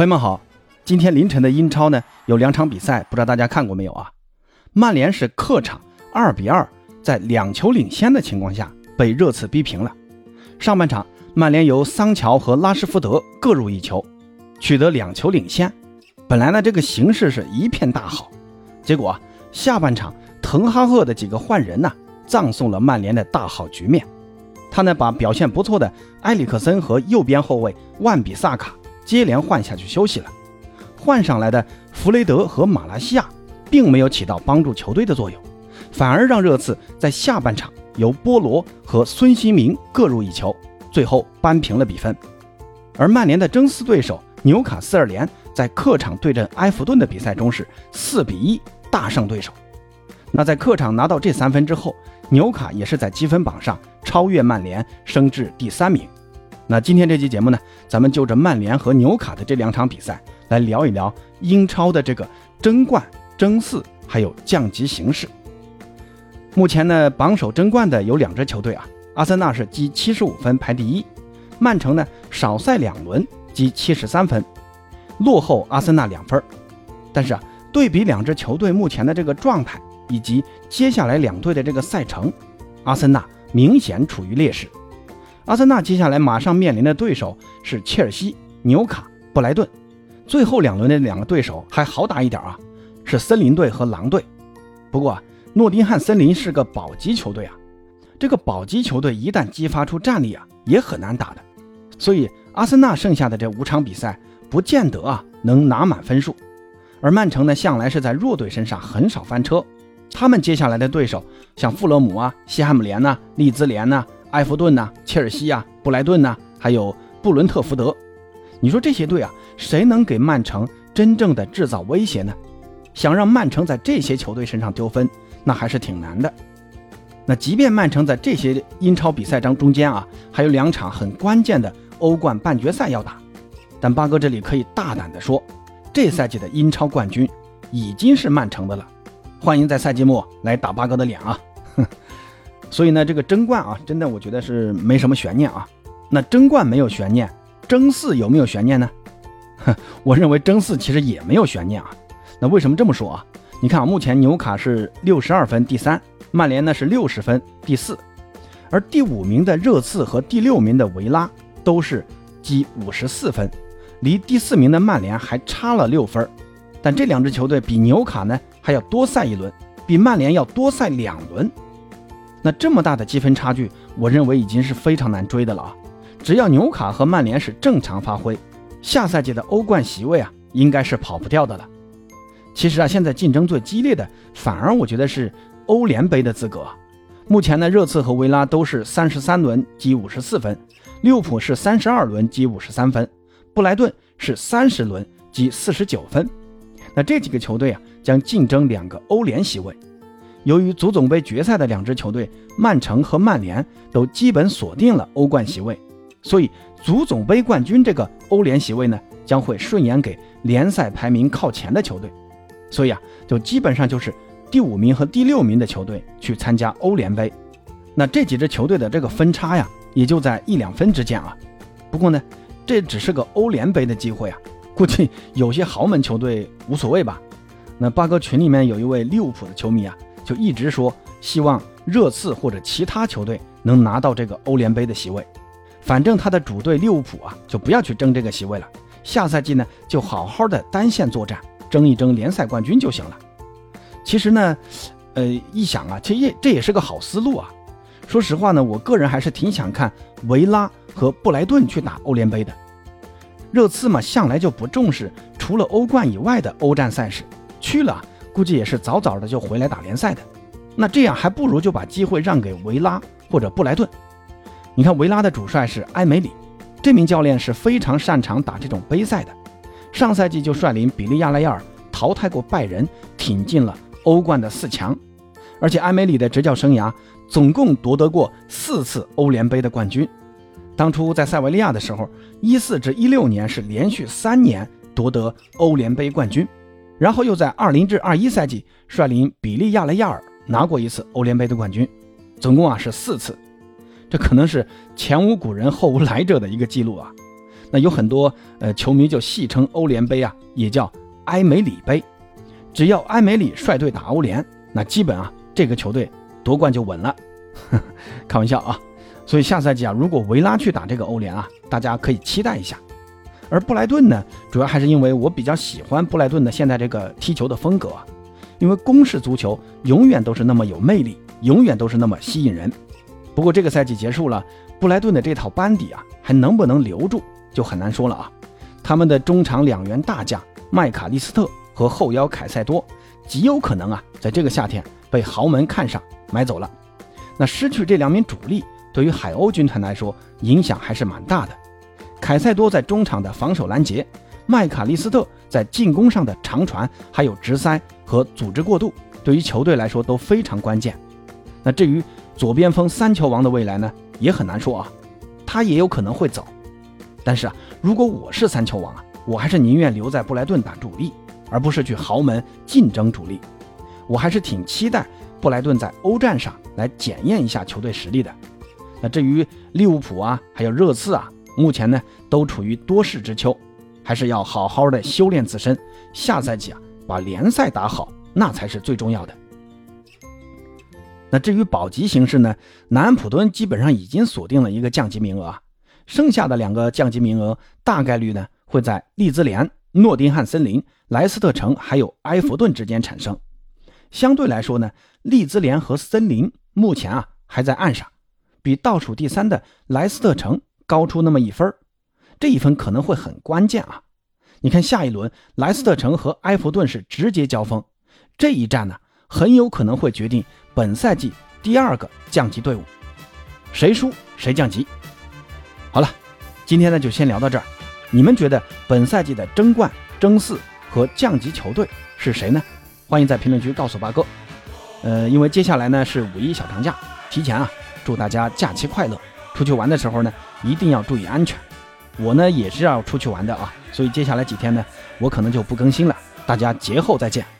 朋友们好，今天凌晨的英超呢有两场比赛，不知道大家看过没有啊？曼联是客场二比二，在两球领先的情况下被热刺逼平了。上半场，曼联由桑乔和拉什福德各入一球，取得两球领先。本来呢这个形势是一片大好，结果下半场滕哈赫的几个换人呢，葬送了曼联的大好局面。他呢把表现不错的埃里克森和右边后卫万比萨卡。接连换下去休息了，换上来的弗雷德和马来西亚并没有起到帮助球队的作用，反而让热刺在下半场由波罗和孙兴民各入一球，最后扳平了比分。而曼联的争四对手纽卡斯尔联在客场对阵埃弗顿的比赛中是四比一大胜对手。那在客场拿到这三分之后，纽卡也是在积分榜上超越曼联，升至第三名。那今天这期节目呢，咱们就着曼联和纽卡的这两场比赛来聊一聊英超的这个争冠、争四还有降级形势。目前呢，榜首争冠的有两支球队啊，阿森纳是积七十五分排第一，曼城呢少赛两轮积七十三分，落后阿森纳两分。但是啊，对比两支球队目前的这个状态以及接下来两队的这个赛程，阿森纳明显处于劣势。阿森纳接下来马上面临的对手是切尔西、纽卡、布莱顿，最后两轮的两个对手还好打一点啊，是森林队和狼队。不过，诺丁汉森林是个保级球队啊，这个保级球队一旦激发出战力啊，也很难打的。所以阿森纳剩下的这五场比赛不见得啊能拿满分数。而曼城呢，向来是在弱队身上很少翻车，他们接下来的对手像富勒姆啊、西汉姆联呐、利兹联呐。埃弗顿呐，切尔西啊，布莱顿呐，还有布伦特福德，你说这些队啊，谁能给曼城真正的制造威胁呢？想让曼城在这些球队身上丢分，那还是挺难的。那即便曼城在这些英超比赛当中间啊，还有两场很关键的欧冠半决赛要打，但八哥这里可以大胆的说，这赛季的英超冠军已经是曼城的了。欢迎在赛季末来打八哥的脸啊！哼 所以呢，这个争冠啊，真的我觉得是没什么悬念啊。那争冠没有悬念，争四有没有悬念呢？哼，我认为争四其实也没有悬念啊。那为什么这么说啊？你看啊，目前纽卡是六十二分第三，曼联呢是六十分第四，而第五名的热刺和第六名的维拉都是积五十四分，离第四名的曼联还差了六分。但这两支球队比纽卡呢还要多赛一轮，比曼联要多赛两轮。那这么大的积分差距，我认为已经是非常难追的了啊！只要纽卡和曼联是正常发挥，下赛季的欧冠席位啊，应该是跑不掉的了。其实啊，现在竞争最激烈的，反而我觉得是欧联杯的资格。目前呢，热刺和维拉都是三十三轮积五十四分，利物浦是三十二轮积五十三分，布莱顿是三十轮积四十九分。那这几个球队啊，将竞争两个欧联席位。由于足总杯决赛的两支球队曼城和曼联都基本锁定了欧冠席位，所以足总杯冠军这个欧联席位呢将会顺延给联赛排名靠前的球队，所以啊，就基本上就是第五名和第六名的球队去参加欧联杯。那这几支球队的这个分差呀，也就在一两分之间啊。不过呢，这只是个欧联杯的机会啊，估计有些豪门球队无所谓吧。那八哥群里面有一位利物浦的球迷啊。就一直说希望热刺或者其他球队能拿到这个欧联杯的席位，反正他的主队利物浦啊，就不要去争这个席位了。下赛季呢，就好好的单线作战，争一争联赛冠军就行了。其实呢，呃，一想啊，其实也这也是个好思路啊。说实话呢，我个人还是挺想看维拉和布莱顿去打欧联杯的。热刺嘛，向来就不重视除了欧冠以外的欧战赛事，去了。估计也是早早的就回来打联赛的，那这样还不如就把机会让给维拉或者布莱顿。你看维拉的主帅是埃梅里，这名教练是非常擅长打这种杯赛的，上赛季就率领比利亚雷亚尔淘汰过拜仁，挺进了欧冠的四强。而且埃梅里的执教生涯总共夺得过四次欧联杯的冠军。当初在塞维利亚的时候，一四至一六年是连续三年夺得欧联杯冠军。然后又在二零至二一赛季率领比利亚雷亚尔拿过一次欧联杯的冠军，总共啊是四次，这可能是前无古人后无来者的一个记录啊。那有很多呃球迷就戏称欧联杯啊，也叫埃梅里杯。只要埃梅里率队打欧联，那基本啊这个球队夺冠就稳了。开玩笑啊！所以下赛季啊，如果维拉去打这个欧联啊，大家可以期待一下。而布莱顿呢，主要还是因为我比较喜欢布莱顿的现在这个踢球的风格，因为攻势足球永远都是那么有魅力，永远都是那么吸引人。不过这个赛季结束了，布莱顿的这套班底啊，还能不能留住就很难说了啊。他们的中场两员大将麦卡利斯特和后腰凯塞多，极有可能啊，在这个夏天被豪门看上买走了。那失去这两名主力，对于海鸥军团来说影响还是蛮大的。凯塞多在中场的防守拦截，麦卡利斯特在进攻上的长传，还有直塞和组织过渡，对于球队来说都非常关键。那至于左边锋三球王的未来呢，也很难说啊，他也有可能会走。但是啊，如果我是三球王啊，我还是宁愿留在布莱顿打主力，而不是去豪门竞争主力。我还是挺期待布莱顿在欧战上来检验一下球队实力的。那至于利物浦啊，还有热刺啊。目前呢，都处于多事之秋，还是要好好的修炼自身。下赛季啊，把联赛打好，那才是最重要的。那至于保级形势呢，南安普敦基本上已经锁定了一个降级名额，剩下的两个降级名额大概率呢会在利兹联、诺丁汉森林、莱斯特城还有埃弗顿之间产生。相对来说呢，利兹联和森林目前啊还在岸上，比倒数第三的莱斯特城。高出那么一分这一分可能会很关键啊！你看下一轮莱斯特城和埃弗顿是直接交锋，这一战呢很有可能会决定本赛季第二个降级队伍，谁输谁降级。好了，今天呢就先聊到这儿。你们觉得本赛季的争冠、争四和降级球队是谁呢？欢迎在评论区告诉八哥。呃，因为接下来呢是五一小长假，提前啊祝大家假期快乐。出去玩的时候呢，一定要注意安全。我呢也是要出去玩的啊，所以接下来几天呢，我可能就不更新了。大家节后再见。